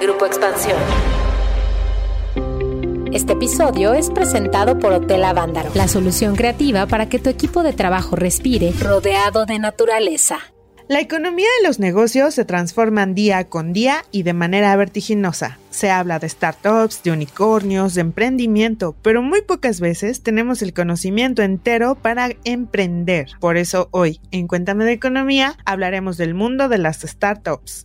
Grupo Expansión. Este episodio es presentado por Hotel Avándaro, la solución creativa para que tu equipo de trabajo respire rodeado de naturaleza. La economía de los negocios se transforman día con día y de manera vertiginosa. Se habla de startups, de unicornios, de emprendimiento, pero muy pocas veces tenemos el conocimiento entero para emprender. Por eso hoy, en Cuéntame de Economía, hablaremos del mundo de las startups.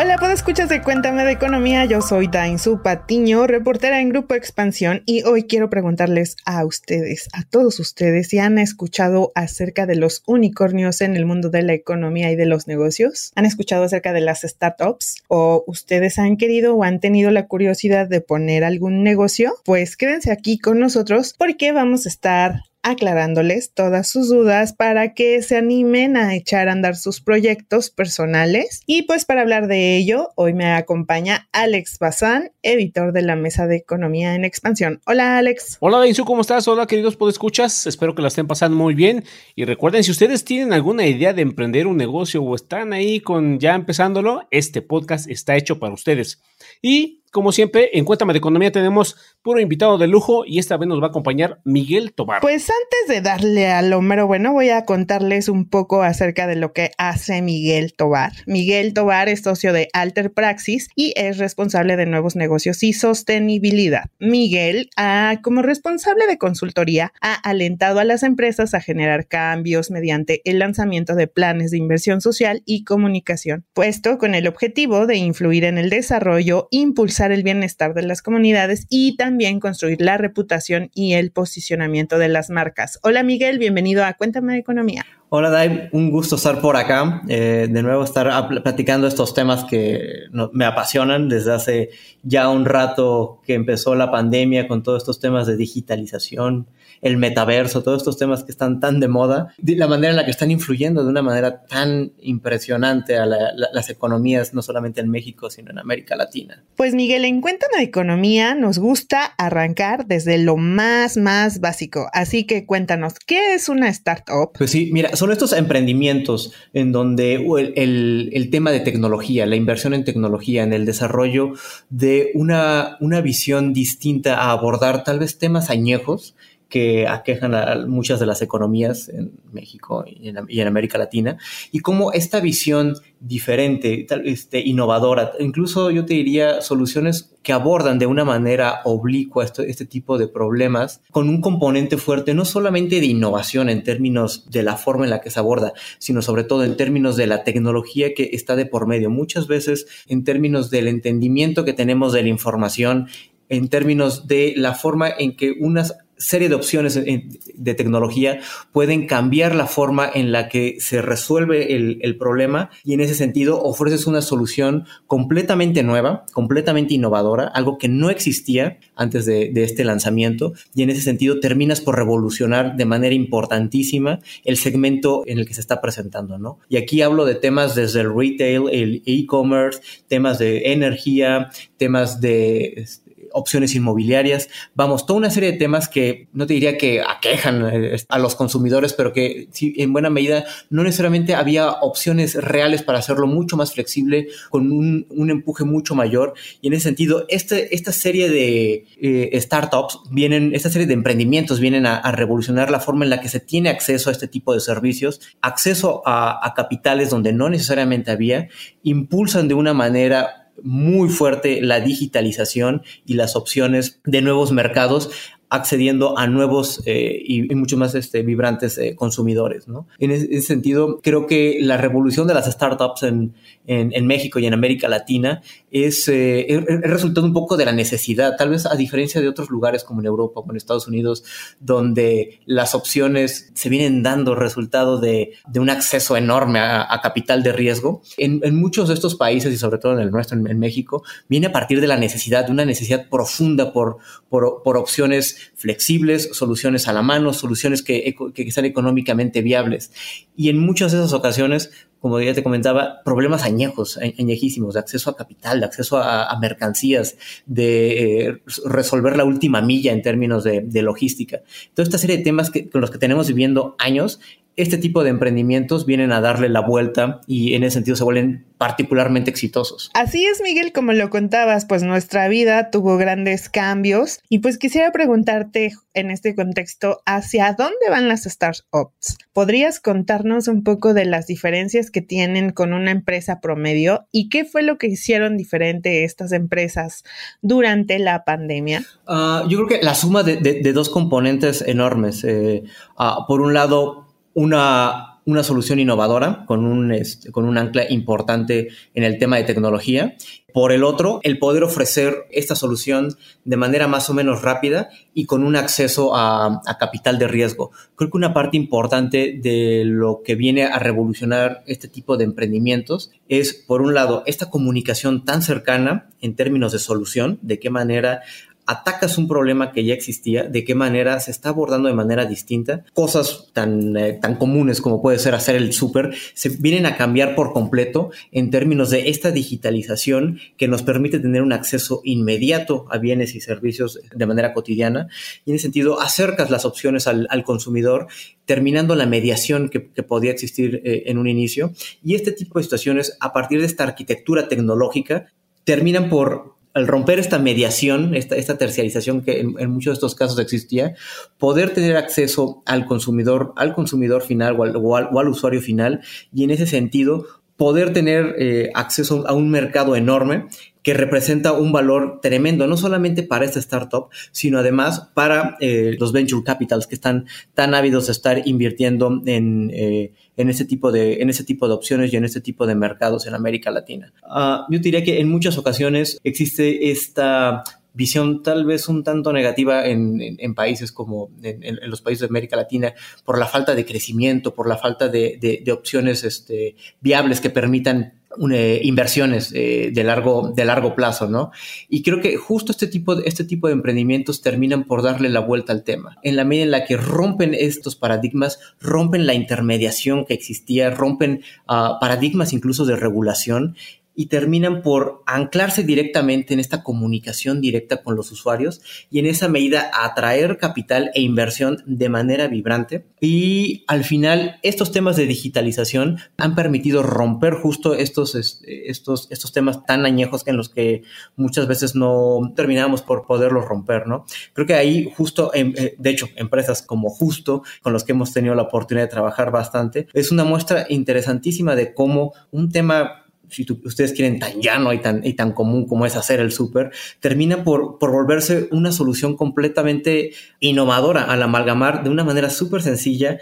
Hola, ¿puedo escuchas de Cuéntame de Economía? Yo soy Dainzu Patiño, reportera en Grupo Expansión y hoy quiero preguntarles a ustedes, a todos ustedes, si han escuchado acerca de los unicornios en el mundo de la economía y de los negocios. ¿Han escuchado acerca de las startups? ¿O ustedes han querido o han tenido la curiosidad de poner algún negocio? Pues quédense aquí con nosotros porque vamos a estar aclarándoles todas sus dudas para que se animen a echar a andar sus proyectos personales. Y pues para hablar de ello, hoy me acompaña Alex Bazán, editor de la Mesa de Economía en Expansión. Hola Alex. Hola Dainzu, ¿cómo estás? Hola queridos podescuchas, espero que la estén pasando muy bien. Y recuerden, si ustedes tienen alguna idea de emprender un negocio o están ahí con ya empezándolo, este podcast está hecho para ustedes. Y como siempre, en Cuéntame de Economía tenemos puro invitado de lujo y esta vez nos va a acompañar Miguel Tobar. Pues antes de darle al número bueno, voy a contarles un poco acerca de lo que hace Miguel Tobar. Miguel Tobar es socio de Alter Praxis y es responsable de nuevos negocios y sostenibilidad. Miguel, ah, como responsable de consultoría, ha alentado a las empresas a generar cambios mediante el lanzamiento de planes de inversión social y comunicación, puesto con el objetivo de influir en el desarrollo, impulsar el bienestar de las comunidades y también construir la reputación y el posicionamiento de las marcas. Hola Miguel, bienvenido a Cuéntame de Economía. Hola Dave, un gusto estar por acá, eh, de nuevo estar platicando estos temas que me apasionan desde hace ya un rato que empezó la pandemia con todos estos temas de digitalización, el metaverso, todos estos temas que están tan de moda, de la manera en la que están influyendo de una manera tan impresionante a las economías, no solamente en México, sino en América Latina. Pues Miguel, en Cuéntame de Economía nos gusta arrancar desde lo más, más básico. Así que cuéntanos, ¿qué es una startup? Pues sí, mira, son estos emprendimientos en donde el, tema de tecnología, la inversión en tecnología, en el desarrollo de una, una visión distinta a abordar tal vez temas añejos que aquejan a muchas de las economías en México y en, América Latina, y cómo esta visión diferente, este, innovadora, incluso yo te diría soluciones que abordan de una manera oblicua este, este tipo de problemas, con un componente fuerte no solamente de innovación en términos de la forma en la que se aborda, sino sobre todo en términos de la tecnología que está de por medio, muchas veces en términos del entendimiento que tenemos de la información, en términos de la forma en que unas serie de opciones de tecnología pueden cambiar la forma en la que se resuelve el, problema y en ese sentido ofreces una solución completamente nueva, completamente innovadora, algo que no existía antes de, este lanzamiento y en ese sentido terminas por revolucionar de manera importantísima el segmento en el que se está presentando, ¿no? Y aquí hablo de temas desde el retail, el e-commerce, temas de energía, temas de opciones inmobiliarias, vamos, toda una serie de temas que no te diría que aquejan eh, a los consumidores, pero que en buena medida no necesariamente había opciones reales para hacerlo mucho más flexible, con un, empuje mucho mayor. Y en ese sentido, este, esta serie de eh, startups vienen, esta serie de emprendimientos vienen a, revolucionar la forma en la que se tiene acceso a este tipo de servicios, acceso a capitales donde no necesariamente había, impulsan de una manera muy fuerte la digitalización y las opciones de nuevos mercados accediendo a nuevos eh, y, mucho más este, vibrantes eh, consumidores. ¿no? En ese, sentido, creo que la revolución de las startups en, en, México y en América Latina es, eh, el resultado un poco de la necesidad, tal vez a diferencia de otros lugares como en Europa o en Estados Unidos, donde las opciones se vienen dando resultado de, de un acceso enorme a, capital de riesgo. En, en, muchos de estos países y sobre todo en el nuestro, en, México, viene a partir de la necesidad, de una necesidad profunda por, por, por opciones flexibles, soluciones a la mano, soluciones que, que sean económicamente viables. Y en muchas de esas ocasiones como ya te comentaba, problemas añejos, añejísimos, de acceso a capital, de acceso a, mercancías, de eh, resolver la última milla en términos de, logística. Toda esta serie de temas que, con los que tenemos viviendo años este tipo de emprendimientos vienen a darle la vuelta y en ese sentido se vuelven particularmente exitosos. Así es, Miguel, como lo contabas, pues nuestra vida tuvo grandes cambios y pues quisiera preguntarte en este contexto, ¿hacia dónde van las startups? ¿Podrías contarnos un poco de las diferencias que tienen con una empresa promedio y qué fue lo que hicieron diferente estas empresas durante la pandemia? Ah, yo creo que la suma de, dos componentes enormes. Eh, ah, por un lado, una, una solución innovadora con un, este, con un ancla importante en el tema de tecnología. Por el otro, el poder ofrecer esta solución de manera más o menos rápida y con un acceso a, a, capital de riesgo. Creo que una parte importante de lo que viene a revolucionar este tipo de emprendimientos es, por un lado, esta comunicación tan cercana en términos de solución, de qué manera atacas un problema que ya existía, de qué manera se está abordando de manera distinta. Cosas tan, eh, tan comunes como puede ser hacer el súper, se vienen a cambiar por completo en términos de esta digitalización que nos permite tener un acceso inmediato a bienes y servicios de manera cotidiana. Y en ese sentido, acercas las opciones al, consumidor, terminando la mediación que, podía existir eh, en un inicio. Y este tipo de situaciones, a partir de esta arquitectura tecnológica, terminan por al romper esta mediación, esta, esta terciarización que en, muchos de estos casos existía, poder tener acceso al consumidor, al consumidor final o al, o al, usuario final y en ese sentido poder tener eh, acceso a un mercado enorme que representa un valor tremendo, no solamente para esta startup, sino además para eh, los venture capitals que están tan ávidos de estar invirtiendo en, eh, en, ese tipo de, en ese tipo de opciones y en este tipo de mercados en América Latina. Uh, yo diría que en muchas ocasiones existe esta visión tal vez un tanto negativa en, en, países como en, los países de América Latina por la falta de crecimiento, por la falta de, de, de opciones este, viables que permitan eh, inversiones eh, de, largo, de largo plazo, ¿no? Y creo que justo este tipo, de, este tipo de emprendimientos terminan por darle la vuelta al tema. En la medida en la que rompen estos paradigmas, rompen la intermediación que existía, rompen uh, paradigmas incluso de regulación y terminan por anclarse directamente en esta comunicación directa con los usuarios y en esa medida atraer capital e inversión de manera vibrante. Y al final, estos temas de digitalización han permitido romper justo estos, estos, estos temas tan añejos en los que muchas veces no terminamos por poderlos romper, ¿no? Creo que ahí justo, eh, de hecho, empresas como Justo, con los que hemos tenido la oportunidad de trabajar bastante, es una muestra interesantísima de cómo un tema si ustedes quieren, tan llano y tan, y tan común como es hacer el súper, termina por, por, volverse una solución completamente innovadora al amalgamar de una manera súper sencilla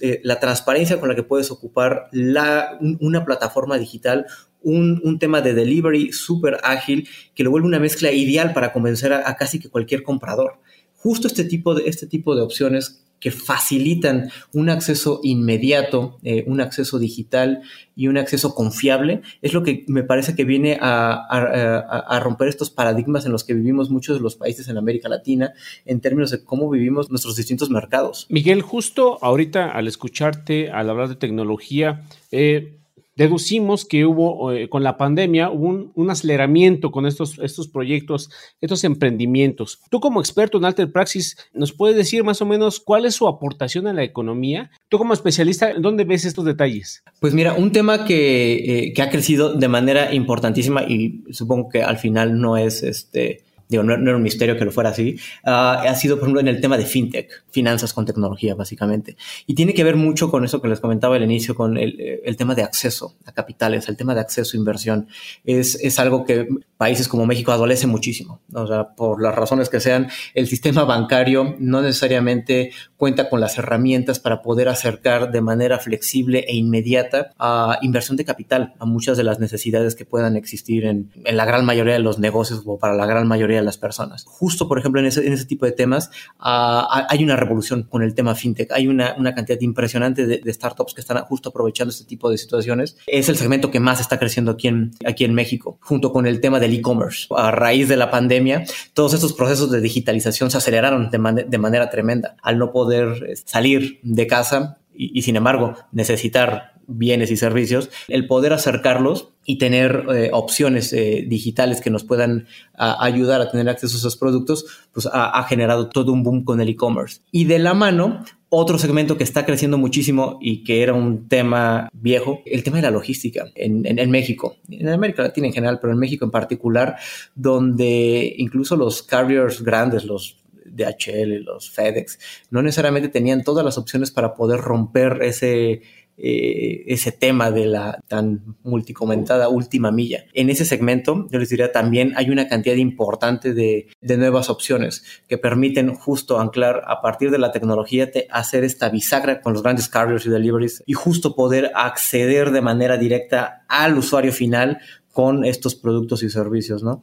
eh, la transparencia con la que puedes ocupar la, una plataforma digital, un, un, tema de delivery súper ágil que lo vuelve una mezcla ideal para convencer a, a, casi que cualquier comprador. Justo este tipo de, este tipo de opciones que facilitan un acceso inmediato, eh, un acceso digital y un acceso confiable, es lo que me parece que viene a, romper estos paradigmas en los que vivimos muchos de los países en América Latina en términos de cómo vivimos nuestros distintos mercados. Miguel, justo ahorita al escucharte, al hablar de tecnología, eh, deducimos que hubo, eh, con la pandemia, hubo un, aceleramiento con estos, estos proyectos, estos emprendimientos. Tú como experto en Alter Praxis, ¿nos puedes decir más o menos cuál es su aportación a la economía? Tú como especialista, ¿dónde ves estos detalles? Pues mira, un tema que, eh, que ha crecido de manera importantísima y supongo que al final no es este digo, no, era un misterio que lo fuera así, ah, ha sido, por ejemplo, en el tema de fintech, finanzas con tecnología, básicamente. Y tiene que ver mucho con eso que les comentaba al inicio, con el, el tema de acceso a capitales, el tema de acceso a inversión. Es, es algo que países como México adolece muchísimo. O sea, por las razones que sean, el sistema bancario no necesariamente cuenta con las herramientas para poder acercar de manera flexible e inmediata a inversión de capital, a muchas de las necesidades que puedan existir en, en la gran mayoría de los negocios o para la gran mayoría de las personas. Justo, por ejemplo, en ese, en ese tipo de temas uh, hay una revolución con el tema fintech. Hay una, una cantidad impresionante de, startups que están justo aprovechando este tipo de situaciones. Es el segmento que más está creciendo aquí en, aquí en México, junto con el tema del e-commerce. A raíz de la pandemia, todos estos procesos de digitalización se aceleraron de manera tremenda. Al no poder eh, salir de casa, y, y, sin embargo necesitar bienes y servicios, el poder acercarlos y tener eh, opciones eh, digitales que nos puedan ayudar a tener acceso a esos productos, pues ha, generado todo un boom con el e-commerce. Y de la mano, otro segmento que está creciendo muchísimo y que era un tema viejo, el tema de la logística en, en, México, en América Latina en general, pero en México en particular, donde incluso los carriers grandes, los DHL, los FedEx, no necesariamente tenían todas las opciones para poder romper ese eh, ese tema de la tan multicomentada última milla. En ese segmento, yo les diría también hay una cantidad importante de, de nuevas opciones que permiten justo anclar a partir de la tecnología te, hacer esta bisagra con los grandes carriers y deliveries y justo poder acceder de manera directa al usuario final con estos productos y servicios, ¿no?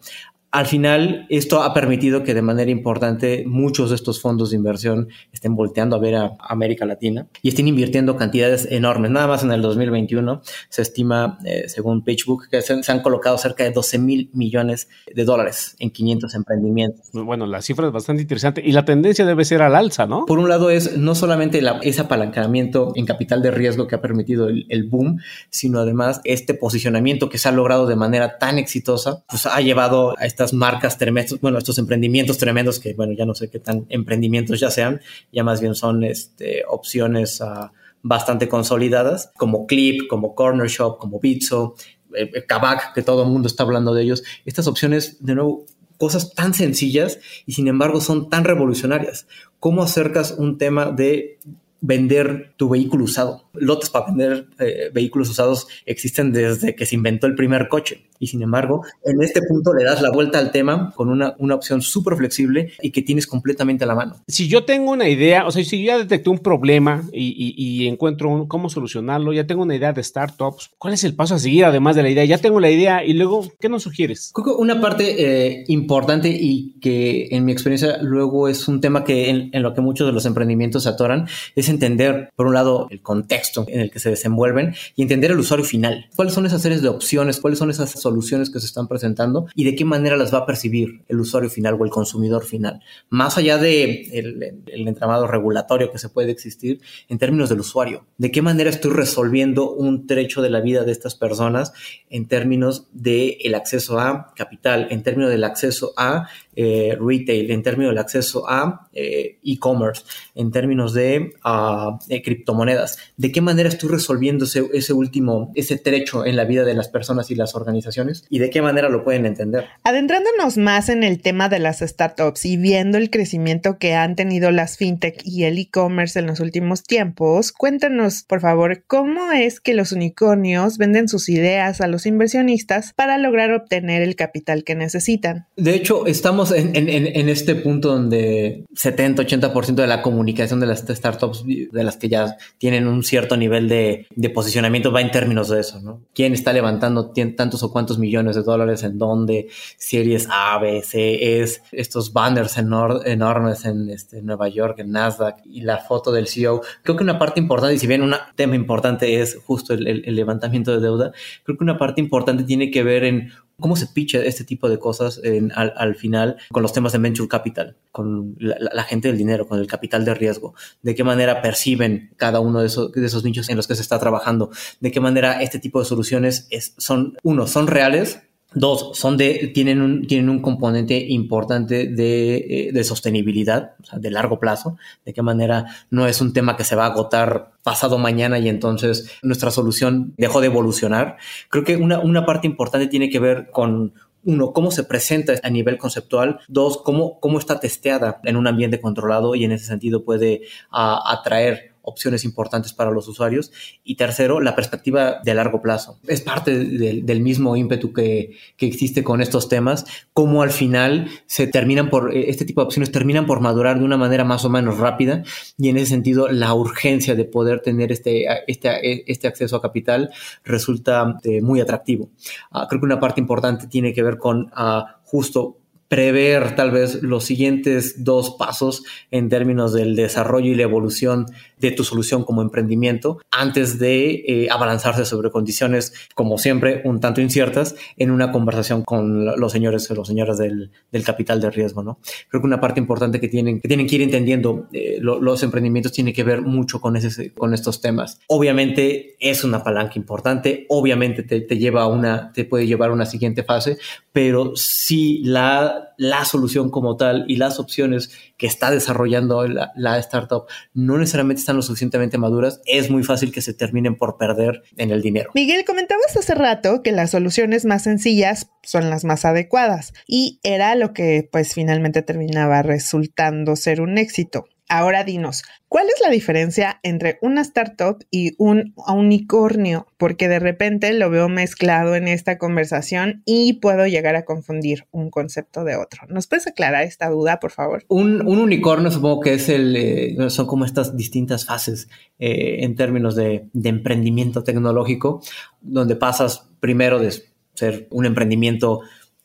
Al final esto ha permitido que de manera importante muchos de estos fondos de inversión estén volteando a ver a América Latina y estén invirtiendo cantidades enormes. Nada más en el 2021 se estima, eh, según PitchBook, que se, se, han colocado cerca de 12 mil millones de dólares en 500 emprendimientos. Bueno, la cifra es bastante interesante y la tendencia debe ser al alza, ¿no? Por un lado es no solamente la, ese apalancamiento en capital de riesgo que ha permitido el, el boom, sino además este posicionamiento que se ha logrado de manera tan exitosa, pues ha llevado a esta marcas tremendas, bueno, estos emprendimientos tremendos que, bueno, ya no sé qué tan emprendimientos ya sean, ya más bien son este, opciones uh, bastante consolidadas, como Clip, como Corner Shop, como Bitso, eh, Kavak, que todo el mundo está hablando de ellos. Estas opciones, de nuevo, cosas tan sencillas y sin embargo son tan revolucionarias. ¿Cómo acercas un tema de vender tu vehículo usado. Lotes para vender eh, vehículos usados existen desde que se inventó el primer coche. Y sin embargo, en este punto le das la vuelta al tema con una, una opción súper flexible y que tienes completamente a la mano. Si yo tengo una idea, o sea, si ya detecté un problema y, y, y encuentro un, cómo solucionarlo, ya tengo una idea de startups, ¿cuál es el paso a seguir además de la idea? Ya tengo la idea y luego, ¿qué nos sugieres? Una parte eh, importante y que en mi experiencia luego es un tema que en, en lo que muchos de los emprendimientos se atoran es entender, por un lado, el contexto en el que se desenvuelven y entender el usuario final. ¿Cuáles son esas series de opciones? ¿Cuáles son esas soluciones que se están presentando y de qué manera las va a percibir el usuario final o el consumidor final? Más allá de el, el entramado regulatorio que se puede existir en términos del usuario. ¿De qué manera estoy resolviendo un trecho de la vida de estas personas en términos del el acceso a capital, en términos del acceso a eh, retail, en términos del acceso a eh, e-commerce, en términos de, uh, de, criptomonedas. ¿De qué manera estoy resolviendo ese, ese, último, ese trecho en la vida de las personas y las organizaciones? ¿Y de qué manera lo pueden entender? Adentrándonos más en el tema de las startups y viendo el crecimiento que han tenido las fintech y el e-commerce en los últimos tiempos, cuéntanos, por favor, cómo es que los unicornios venden sus ideas a los inversionistas para lograr obtener el capital que necesitan. De hecho, estamos en, este punto donde 70-80% de la comunicación de las startups, de las que ya tienen un cierto nivel de, posicionamiento, va en términos de eso, ¿no? ¿Quién está levantando tantos o cuantos millones de dólares en dónde? Series A, B, C, es estos banners enor enormes en este, Nueva York, en Nasdaq, y la foto del CEO. Creo que una parte importante, y si bien un tema importante es justo el, el, el levantamiento de deuda, creo que una parte importante tiene que ver en cómo se picha este tipo de cosas en, al, al, final con los temas de venture capital, con la, gente del dinero, con el capital de riesgo, de qué manera perciben cada uno de esos, de esos nichos en los que se está trabajando, de qué manera este tipo de soluciones es, son, uno, son reales, Dos, son de, tienen un, tienen un componente importante de, eh, de sostenibilidad, o sea, de largo plazo, de qué manera no es un tema que se va a agotar pasado mañana y entonces nuestra solución dejó de evolucionar. Creo que una, una parte importante tiene que ver con uno, cómo se presenta a nivel conceptual. Dos, cómo, cómo está testeada en un ambiente controlado y en ese sentido puede atraer opciones importantes para los usuarios. Y tercero, la perspectiva de largo plazo. Es parte de, del mismo ímpetu que, que, existe con estos temas, cómo al final se terminan por, este tipo de opciones terminan por madurar de una manera más o menos rápida y en ese sentido la urgencia de poder tener este, este, este acceso a capital resulta eh, muy atractivo. Uh, creo que una parte importante tiene que ver con uh, justo prever tal vez los siguientes dos pasos en términos del desarrollo y la evolución de tu solución como emprendimiento antes de eh, abalanzarse sobre condiciones, como siempre, un tanto inciertas en una conversación con los señores o los señores del, capital de riesgo, ¿no? Creo que una parte importante que tienen que, tienen que ir entendiendo eh, los emprendimientos tiene que ver mucho con, ese, con estos temas. Obviamente es una palanca importante, obviamente te, te lleva una, te puede llevar a una siguiente fase, pero si la, la solución como tal y las opciones que está desarrollando la, startup no necesariamente están lo suficientemente maduras, es muy fácil que se terminen por perder en el dinero. Miguel, comentabas hace rato que las soluciones más sencillas son las más adecuadas y era lo que pues finalmente terminaba resultando ser un éxito. Ahora dinos, ¿cuál es la diferencia entre una startup y un unicornio? Porque de repente lo veo mezclado en esta conversación y puedo llegar a confundir un concepto de otro. ¿Nos puedes aclarar esta duda, por favor? Un, unicornio supongo que es el, eh, son como estas distintas fases eh, en términos de, de emprendimiento tecnológico, donde pasas primero de ser un emprendimiento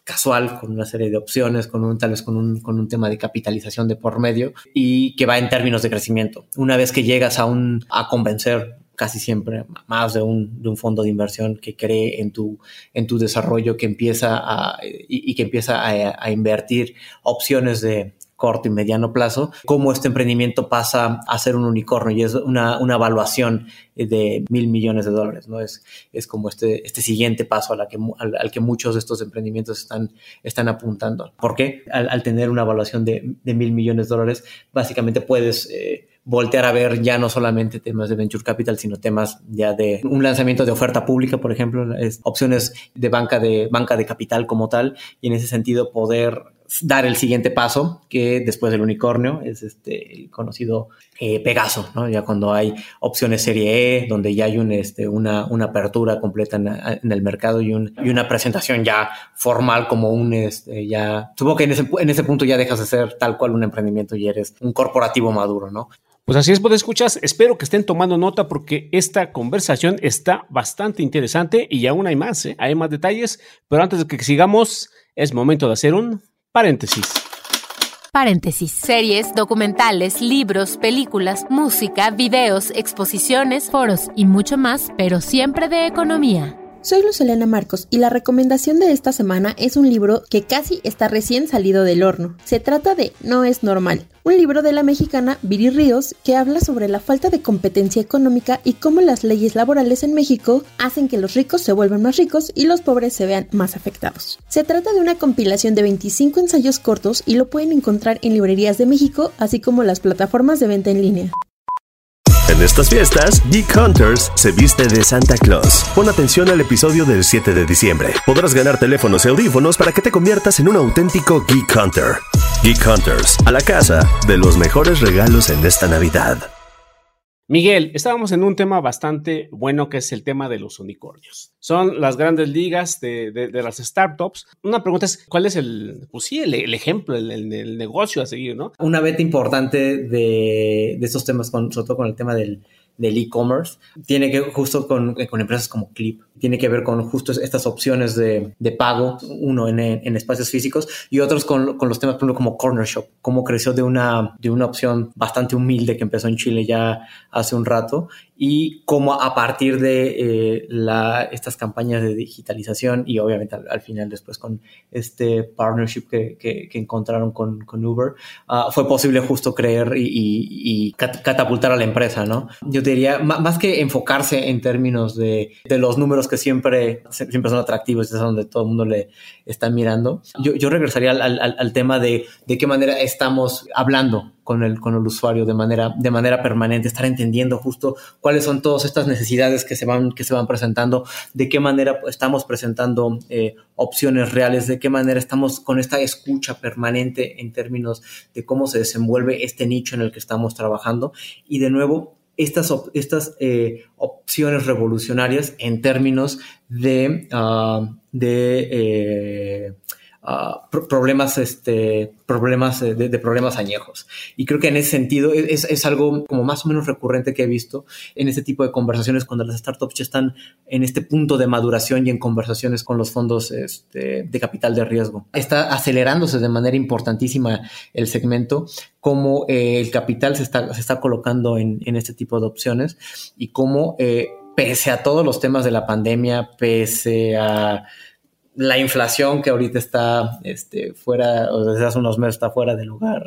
casual, con una serie de opciones, con un, tal vez con un, con un tema de capitalización de por medio y que va en términos de crecimiento. Una vez que llegas a, un, a convencer casi siempre más de un, de un fondo de inversión que cree en tu, en tu desarrollo, que empieza a, y, que empieza a, a invertir opciones de, corto y mediano plazo, cómo este emprendimiento pasa a ser un unicornio y es una, una evaluación de mil millones de dólares, ¿no? Es, es como este, este siguiente paso a la que, al, que muchos de estos emprendimientos están, están apuntando. ¿Por qué? Al, tener una evaluación de, de, mil millones de dólares, básicamente puedes... Eh, voltear a ver ya no solamente temas de venture capital, sino temas ya de un lanzamiento de oferta pública, por ejemplo, es opciones de banca de banca de capital como tal, y en ese sentido poder dar el siguiente paso, que después del unicornio es este el conocido eh, Pegaso, ¿no? Ya cuando hay opciones serie E, donde ya hay un, este, una, una apertura completa en, el mercado y, un, y una presentación ya formal como un, este, ya, supongo que en ese, en ese punto ya dejas de ser tal cual un emprendimiento y eres un corporativo maduro, ¿no? Pues así es, pues escuchas, espero que estén tomando nota porque esta conversación está bastante interesante y aún hay más, ¿eh? hay más detalles, pero antes de que sigamos, es momento de hacer un Paréntesis. Paréntesis. Series, documentales, libros, películas, música, videos, exposiciones, foros y mucho más, pero siempre de economía. Soy Luz Elena Marcos y la recomendación de esta semana es un libro que casi está recién salido del horno. Se trata de No es normal, un libro de la mexicana Viri Ríos que habla sobre la falta de competencia económica y cómo las leyes laborales en México hacen que los ricos se vuelvan más ricos y los pobres se vean más afectados. Se trata de una compilación de 25 ensayos cortos y lo pueden encontrar en librerías de México, así como las plataformas de venta en línea. En estas fiestas, Geek Hunters se viste de Santa Claus. Pon atención al episodio del 7 de diciembre. Podrás ganar teléfonos y audífonos para que te conviertas en un auténtico Geek Hunter. Geek Hunters, a la casa de los mejores regalos en esta Navidad. Miguel, estábamos en un tema bastante bueno que es el tema de los unicornios. Son las grandes ligas de, las startups. Una pregunta es, ¿cuál es el, pues sí, el, ejemplo, el, negocio a seguir, no? Una beta importante de, de estos temas, con, sobre todo con el tema del e-commerce, tiene que justo con, con empresas como Clip, tiene que ver con justo estas opciones de, de pago, uno en, en, espacios físicos y otros con, con los temas, por ejemplo, como Corner Shop, cómo creció de una, de una opción bastante humilde que empezó en Chile ya hace un rato y cómo a partir de eh, la, estas campañas de digitalización y obviamente al, final después con este partnership que, que, encontraron con, con Uber, uh, fue posible justo creer y, y, catapultar a la empresa, ¿no? Yo diría, más que enfocarse en términos de, de los números que siempre, siempre son atractivos, es donde todo el mundo le está mirando. Yo, yo regresaría al, al, al, tema de de qué manera estamos hablando con el, con el usuario de manera, de manera permanente, estar entendiendo justo cuáles son todas estas necesidades que se van, que se van presentando, de qué manera estamos presentando eh, opciones reales, de qué manera estamos con esta escucha permanente en términos de cómo se desenvuelve este nicho en el que estamos trabajando. Y de nuevo, estas, estas eh, opciones revolucionarias en términos de, ah, de eh, problemas, este, problemas de, problemas añejos. Y creo que en ese sentido es, es, algo como más o menos recurrente que he visto en este tipo de conversaciones cuando las startups ya están en este punto de maduración y en conversaciones con los fondos este, de capital de riesgo. Está acelerándose de manera importantísima el segmento, cómo eh, el capital se está, se está colocando en, en, este tipo de opciones y cómo, eh, pese a todos los temas de la pandemia, pese a la inflación que ahorita está este, fuera, o desde hace unos meses está fuera de lugar,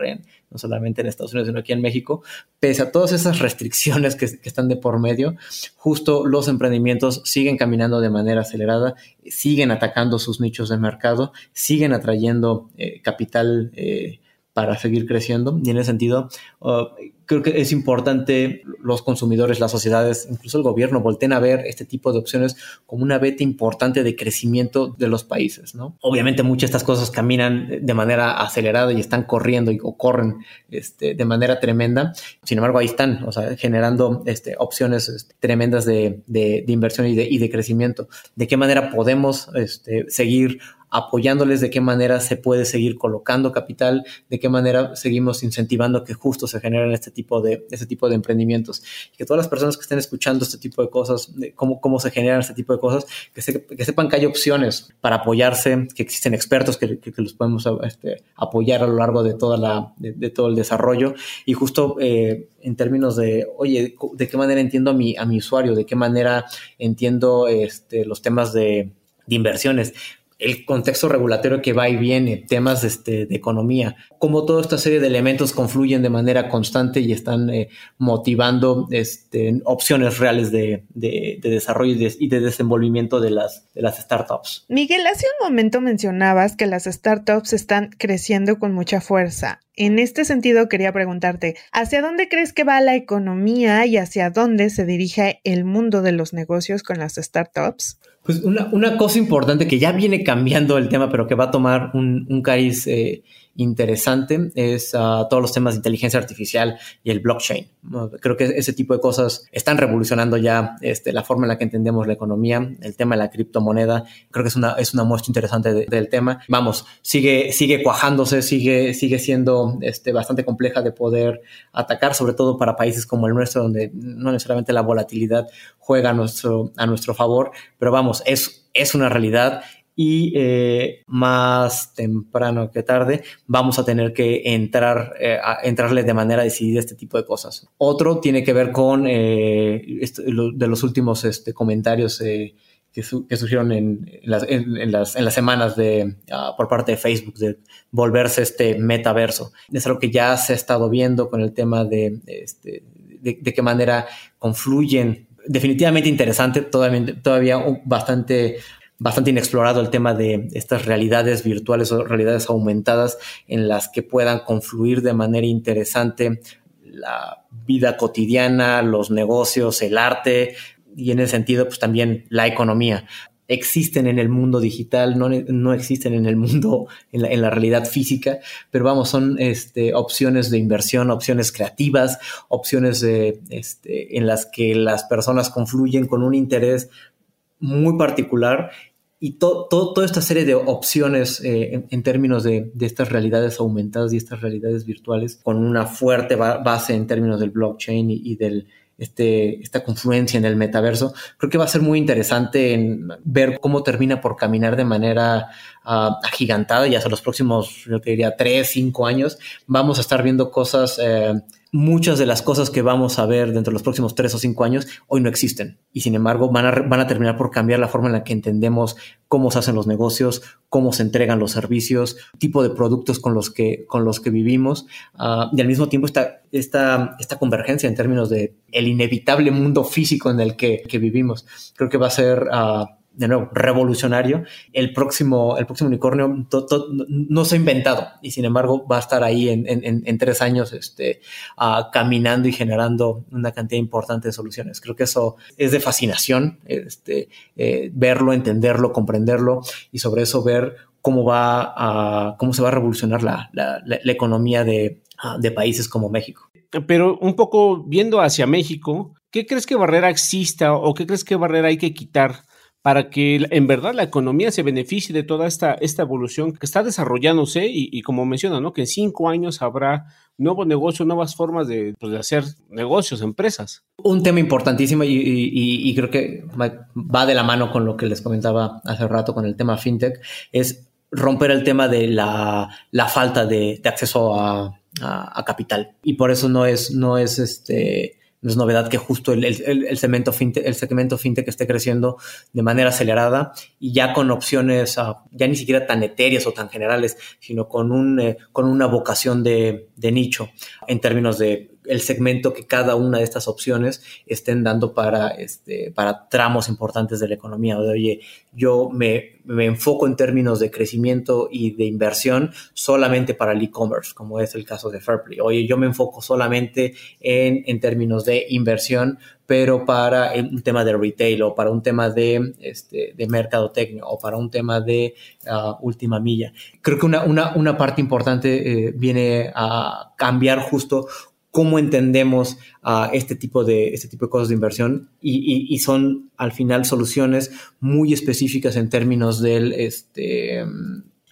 no solamente en Estados Unidos, sino aquí en México, pese a todas esas restricciones que, están de por medio, justo los emprendimientos siguen caminando de manera acelerada, siguen atacando sus nichos de mercado, siguen atrayendo eh, capital. Eh, para seguir creciendo. Y en ese sentido, uh, creo que es importante los consumidores, las sociedades, incluso el gobierno, volteen a ver este tipo de opciones como una beta importante de crecimiento de los países. ¿no? Obviamente muchas de estas cosas caminan de manera acelerada y están corriendo y, o corren este, de manera tremenda. Sin embargo, ahí están, generando este, opciones este, tremendas de inversión y de, y de, crecimiento. ¿De qué manera podemos este, seguir apoyándoles de qué manera se puede seguir colocando capital, de qué manera seguimos incentivando que justo se generen este tipo de, este tipo de emprendimientos. Que todas las personas que estén escuchando este tipo de cosas, de cómo, cómo se generan este tipo de cosas, que, sepan que hay opciones para apoyarse, que existen expertos que, los podemos este, apoyar a lo largo de, toda la, de, todo el desarrollo. Y justo eh, en términos de, oye, de qué manera entiendo a mi, a mi usuario, de qué manera entiendo este, los temas de inversiones el contexto regulatorio que va y viene, temas este, de economía, cómo toda esta serie de elementos confluyen de manera constante y están eh, motivando este, opciones reales de, desarrollo y de, desenvolvimiento de las, de las startups. Miguel, hace un momento mencionabas que las startups están creciendo con mucha fuerza. En este sentido, quería preguntarte, ¿hacia dónde crees que va la economía y hacia dónde se dirige el mundo de los negocios con las startups? Pues una, una, cosa importante que ya viene cambiando el tema, pero que va a tomar un, un cariz eh, interesante es uh, todos los temas de inteligencia artificial y el blockchain. Creo que ese tipo de cosas están revolucionando ya este, la forma en la que entendemos la economía, el tema de la criptomoneda. Creo que es una, es una muestra interesante del tema. Vamos, sigue, sigue cuajándose, sigue, sigue siendo este, bastante compleja de poder atacar, sobre todo para países como el nuestro, donde no necesariamente la volatilidad juega a nuestro, a nuestro favor, pero vamos, es, es una realidad y eh, más temprano que tarde vamos a tener que entrar eh, a entrarle de manera decidida a este tipo de cosas. Otro tiene que ver con eh, de los últimos este, comentarios que, surgieron en, las, en, las, semanas de, ah, por parte de Facebook de volverse este metaverso. Es algo que ya se ha estado viendo con el tema de, este, de, de qué manera confluyen definitivamente interesante, todavía, todavía bastante bastante inexplorado el tema de estas realidades virtuales o realidades aumentadas en las que puedan confluir de manera interesante la vida cotidiana, los negocios, el arte y en ese sentido pues también la economía. Existen en el mundo digital, no, no existen en el mundo, en la, realidad física, pero vamos, son este, opciones de inversión, opciones creativas, opciones este, en las que las personas confluyen con un interés muy particular y toda esta serie de opciones eh, en, términos de, estas realidades aumentadas y estas realidades virtuales con una fuerte base en términos del blockchain y, del este, esta confluencia en el metaverso, creo que va a ser muy interesante en ver cómo termina por caminar de manera uh, agigantada y hasta los próximos, yo te diría, tres, cinco años, vamos a estar viendo cosas eh, muchas de las cosas que vamos a ver dentro de los próximos tres o cinco años hoy no existen. Y sin embargo, van a, van a terminar por cambiar la forma en la que entendemos cómo se hacen los negocios, cómo se entregan los servicios, tipo de productos con los que, con los que vivimos. Uh, y al mismo tiempo esta, esta, esta convergencia en términos de el inevitable mundo físico en el que, que vivimos. Creo que va a ser... Uh, de nuevo, revolucionario. El próximo, el próximo unicornio no se ha inventado y sin embargo va a estar ahí en, tres años este, uh, caminando y generando una cantidad importante de soluciones. Creo que eso es de fascinación, este, eh, verlo, entenderlo, comprenderlo y sobre eso ver cómo va a, cómo se va a revolucionar la, la, economía de, uh, de países como México. Pero un poco viendo hacia México, ¿qué crees que barrera exista o qué crees que barrera hay que quitar para que en verdad la economía se beneficie de toda esta, esta evolución que está desarrollándose y, como menciona, ¿no? que en cinco años habrá nuevo negocio, nuevas formas de, pues, hacer negocios, empresas. Un tema importantísimo y, creo que va de la mano con lo que les comentaba hace rato con el tema fintech, es romper el tema de la, falta de, acceso a, a, capital. Y por eso no es, no es este no es novedad que justo el, el, segmento fintech, el segmento fintech esté creciendo de manera acelerada y ya con opciones ah, ya ni siquiera tan etéreas o tan generales, sino con, un, eh, con una vocación de, de nicho en términos de el segmento que cada una de estas opciones estén dando para, este, para tramos importantes de la economía. oye, yo me, me, enfoco en términos de crecimiento y de inversión solamente para el e-commerce, como es el caso de Fairplay. Oye, yo me enfoco solamente en, en términos de inversión pero para un tema de retail o para un tema de, este, de o para un tema de ah, última milla. Creo que una, una, una parte importante eh, viene a cambiar justo cómo entendemos a este, tipo de, este tipo de cosas de inversión y, y, son al final soluciones muy específicas en términos del, este,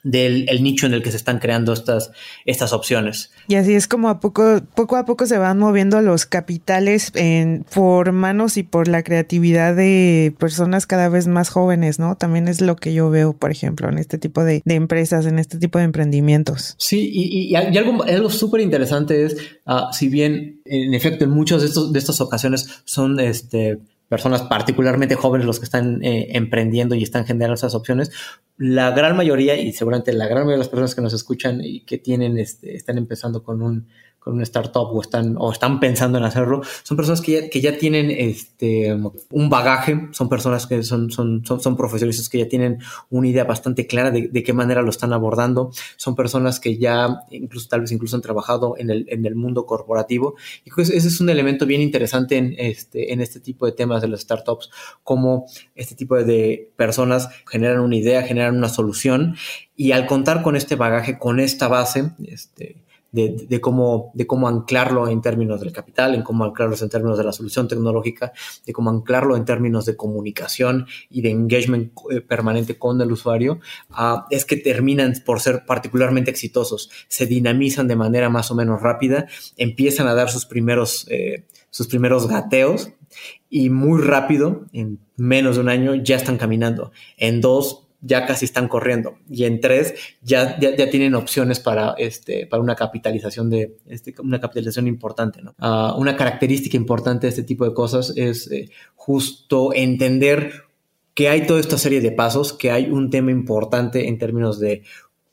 del el nicho en el que se están creando estas, estas opciones. Y así es como a poco, poco a poco se van moviendo los capitales en, por manos y por la creatividad de personas cada vez más jóvenes, ¿no? También es lo que yo veo, por ejemplo, en este tipo de, empresas, en este tipo de emprendimientos. Sí, y, y, algo, algo súper interesante es, uh, si bien en efecto en muchas de, estos, de estas ocasiones son este, personas particularmente jóvenes los que están eh, emprendiendo y están generando esas opciones, la gran mayoría, y seguramente la gran mayoría de las personas que nos escuchan y que tienen, este, están empezando con un con una startup o están, o están pensando en hacerlo, son personas que ya, que ya tienen este, un bagaje, son personas que son, son, son, son que ya tienen una idea bastante clara de, de, qué manera lo están abordando, son personas que ya incluso tal vez incluso han trabajado en el, en el mundo corporativo. Y pues ese es un elemento bien interesante en este, en este tipo de temas de las startups, cómo este tipo de personas generan una idea, generan una solución y al contar con este bagaje, con esta base, este, de, cómo, de cómo anclarlo en términos del capital, en cómo anclarlo en términos de la solución tecnológica, de cómo anclarlo en términos de comunicación y de engagement eh, permanente con el usuario, es que terminan por ser particularmente exitosos, se dinamizan de manera más o menos rápida, empiezan a dar sus primeros, eh, sus primeros gateos y muy rápido, en menos de un año, ya están caminando. En dos, ya casi están corriendo y en tres ya, ya, tienen opciones para, este, para una capitalización de este, una capitalización importante. ¿no? Ah, una característica importante de este tipo de cosas es eh, justo entender que hay toda esta serie de pasos, que hay un tema importante en términos de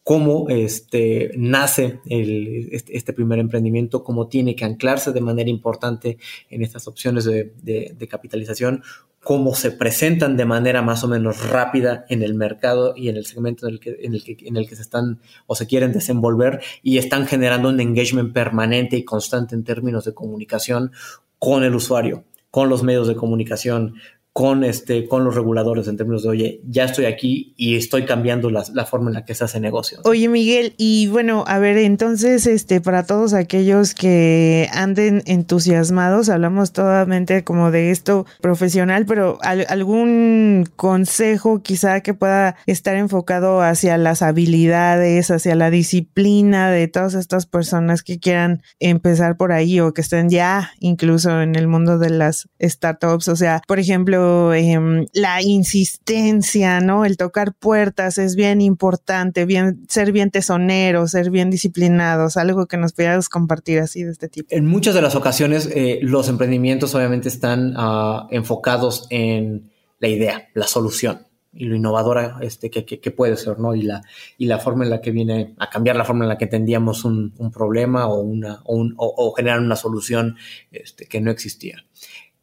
cómo este, nace este, este, primer emprendimiento, cómo tiene que anclarse de manera importante en estas opciones de, capitalización, cómo se presentan de manera más o menos rápida en el mercado y en el segmento en el que, en el que se están o se quieren desenvolver y están generando un engagement permanente y constante en términos de comunicación con el usuario, con los medios de comunicación, con, este, con los reguladores en términos de, oye, ya estoy aquí y estoy cambiando la, la, forma en la que se hace negocio. Oye, Miguel, y bueno, a ver, entonces, este, para todos aquellos que anden entusiasmados, hablamos totalmente como de esto profesional, pero algún consejo quizá que pueda estar enfocado hacia las habilidades, hacia la disciplina de todas estas personas que quieran empezar por ahí o que estén ya incluso en el mundo de las startups. O sea, por ejemplo, Em, la insistencia, ¿no? El tocar puertas es bien importante, bien, ser bien tesoneros, ser bien disciplinados, algo que nos pudieras compartir así de este tipo. En muchas de las ocasiones, eh, los emprendimientos obviamente están ah, enfocados en la idea, la solución y lo innovadora este, que, que, puede ser, ¿no? Y la, y la forma en la que viene a cambiar la forma en la que entendíamos un, un problema o, una, o, un, o, generar una solución este, que no existía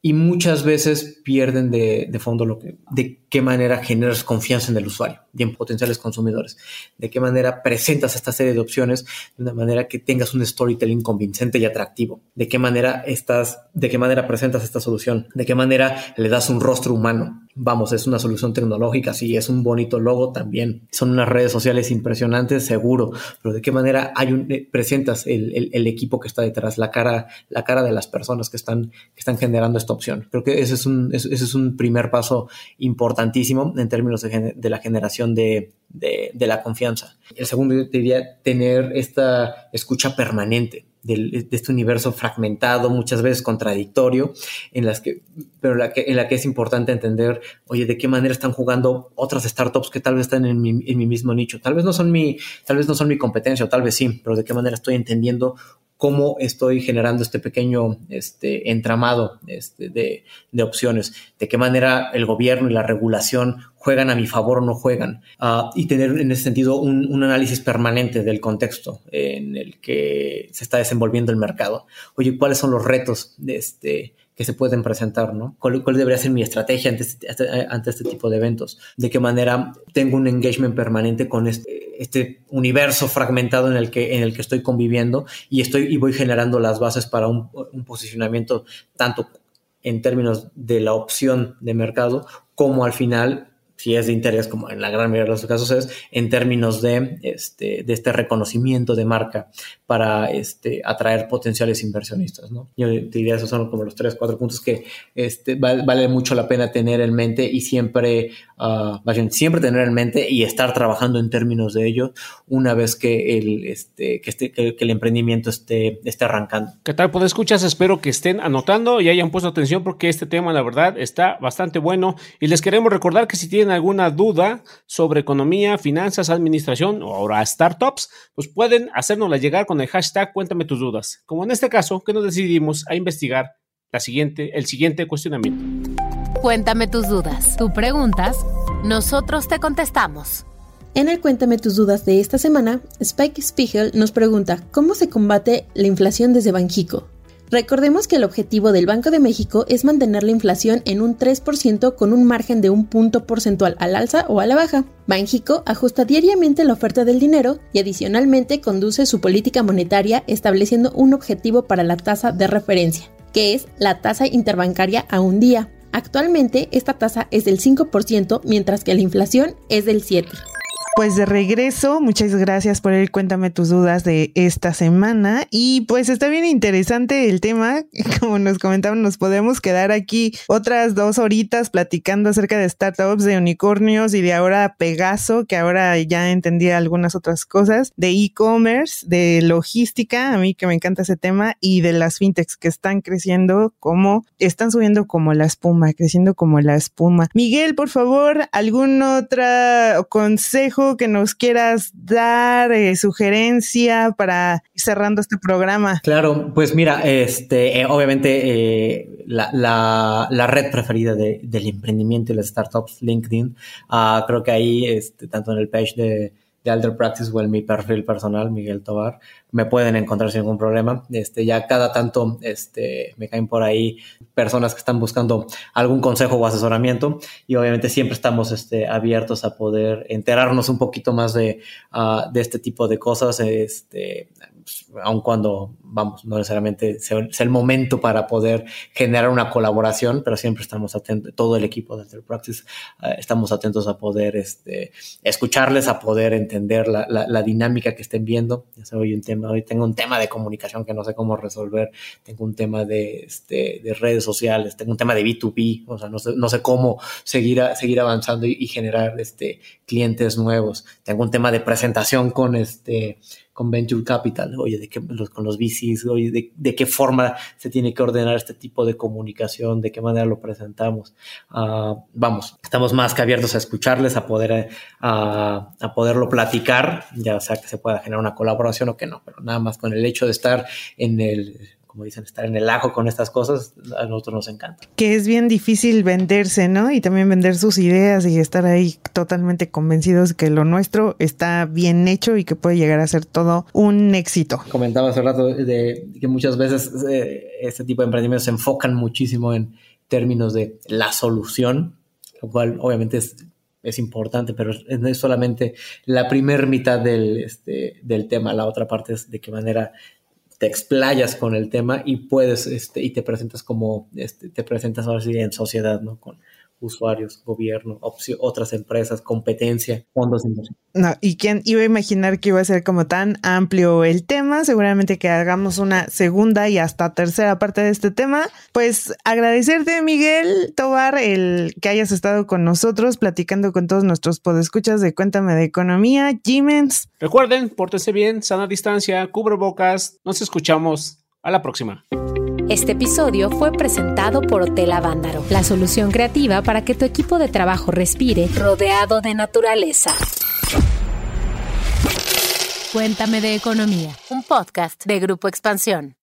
y muchas veces pierden de, de, fondo lo que, de qué manera generas confianza en el usuario y en potenciales consumidores, de qué manera presentas esta serie de opciones de una manera que tengas un storytelling convincente y atractivo, de qué manera estás, de qué manera presentas esta solución, de qué manera le das un rostro humano vamos, es una solución tecnológica, sí, es un bonito logo también, son unas redes sociales impresionantes, seguro, pero de qué manera hay un, eh, presentas el, equipo que está detrás, la cara, la cara de las personas que están, generando esta opción. Creo que ese es un, ese es un primer paso importantísimo en términos de, de la generación de, la confianza. El segundo, yo diría, tener esta escucha permanente de este universo fragmentado, muchas veces contradictorio, en las que, pero la que, en la que es importante entender, oye, de qué manera están jugando otras startups que tal vez están en mi, en mi mismo nicho. Tal vez no son mi, tal vez no son mi competencia, o tal vez sí, pero de qué manera estoy entendiendo cómo estoy generando este pequeño este, entramado este, de, de, opciones, de qué manera el gobierno y la regulación juegan a mi favor o no juegan, uh, y tener en ese sentido un, un, análisis permanente del contexto en el que se está desenvolviendo el mercado. Oye, ¿cuáles son los retos de este, que se pueden presentar, ¿no? ¿Cuál, debería ser mi estrategia ante este, ante este, tipo de eventos? ¿De qué manera tengo un engagement permanente con este, este, universo fragmentado en el, que, estoy conviviendo y, estoy, y voy generando las bases para un posicionamiento tanto en términos de la opción de mercado como al final si es de interés, como en la gran mayoría de los casos es, en términos de este, de este reconocimiento de marca para este, atraer potenciales inversionistas. ¿no? Yo te diría, esos son como los tres, cuatro puntos que este, vale, mucho la pena tener en mente y siempre, uh, siempre tener en mente y estar trabajando en términos de ello una vez que el, este, que, este, que el emprendimiento esté, esté arrancando. ¿Qué tal? Pues escuchas, espero que estén anotando y hayan puesto atención porque este tema, la verdad, está bastante bueno y les queremos recordar que si tienen alguna duda sobre economía, finanzas, administración o ahora startups, pues pueden hacérnosla llegar con el hashtag Cuéntame tus dudas. Como en este caso, que nos decidimos a investigar la siguiente, el siguiente cuestionamiento. Cuéntame tus dudas. Tú preguntas, nosotros te contestamos. En el Cuéntame tus dudas de esta semana, Spike Spiegel nos pregunta cómo se combate la inflación desde Banjico. Recordemos que el objetivo del Banco de México es mantener la inflación en un 3% con un margen de un punto porcentual al alza o a la baja. Banjico ajusta diariamente la oferta del dinero y adicionalmente conduce su política monetaria estableciendo un objetivo para la tasa de referencia, que es la tasa interbancaria a un día. Actualmente esta tasa es del 5% mientras que la inflación es del 7%. Pues de regreso, muchas gracias por el cuéntame tus dudas de esta semana y pues está bien interesante el tema, como nos comentaban, nos podemos quedar aquí otras dos horitas platicando acerca de startups, de unicornios y de ahora Pegaso, que ahora ya entendí algunas otras cosas, de e-commerce, de logística, a mí que me encanta ese tema y de las fintechs que están creciendo como, están subiendo como la espuma, creciendo como la espuma. Miguel, por favor, algún otro consejo que nos quieras dar, eh, sugerencia para ir cerrando este programa. Claro, pues mira, este, eh, obviamente eh, la, la, red preferida de, del emprendimiento y las startups, LinkedIn, uh, creo que ahí, este, tanto en el page de de Alder Practice o en mi perfil personal, Miguel Tobar, me pueden encontrar sin ningún problema. Este, ya cada tanto este, me caen por ahí personas que están buscando algún consejo o asesoramiento y obviamente siempre estamos este, abiertos a poder enterarnos un poquito más de, uh, de este tipo de cosas. Este, aun cuando, vamos, no necesariamente sea, el momento para poder generar una colaboración, pero siempre estamos atentos, todo el equipo de Practice, uh, estamos atentos a poder este, escucharles, a poder entender la, la, la, dinámica que estén viendo. Ya sé, hoy, un tema, hoy tengo un tema de comunicación que no sé cómo resolver, tengo un tema de, este, de redes sociales, tengo un tema de B2B, o sea, no sé, no sé cómo seguir, avanzando y, y generar este, clientes nuevos. Tengo un tema de presentación con este con Venture Capital, oye, de qué, los, con los VCs, oye, de, de, qué forma se tiene que ordenar este tipo de comunicación, de qué manera lo presentamos. Uh, vamos, estamos más que abiertos a escucharles, a poder a, a poderlo platicar, ya sea que se pueda generar una colaboración o que no, pero nada más con el hecho de estar en el como dicen, estar en el ajo con estas cosas, a nosotros nos encanta. Que es bien difícil venderse, ¿no? Y también vender sus ideas y estar ahí totalmente convencidos que lo nuestro está bien hecho y que puede llegar a ser todo un éxito. Comentaba hace rato de que muchas veces eh, este tipo de emprendimientos se enfocan muchísimo en términos de la solución, lo cual obviamente es es importante, pero no es solamente la primer mitad del, este, del tema, la otra parte es de qué manera te explayas con el tema y puedes, este, y te presentas como, este, te presentas ahora sí en sociedad, ¿no? Con usuarios, gobierno, otras empresas, competencia, fondos de inversión. No, y quién iba a imaginar que iba a ser como tan amplio el tema. Seguramente que hagamos una segunda y hasta tercera parte de este tema. Pues agradecerte, Miguel Tobar, el que hayas estado con nosotros platicando con todos nuestros podescuchas de Cuéntame de Economía. Jimens. Recuerden, pórtense bien, sana distancia, bocas. Nos escuchamos. A la próxima. Este episodio fue presentado por Hotel Avándaro, la solución creativa para que tu equipo de trabajo respire rodeado de naturaleza. Cuéntame de economía, un podcast de Grupo Expansión.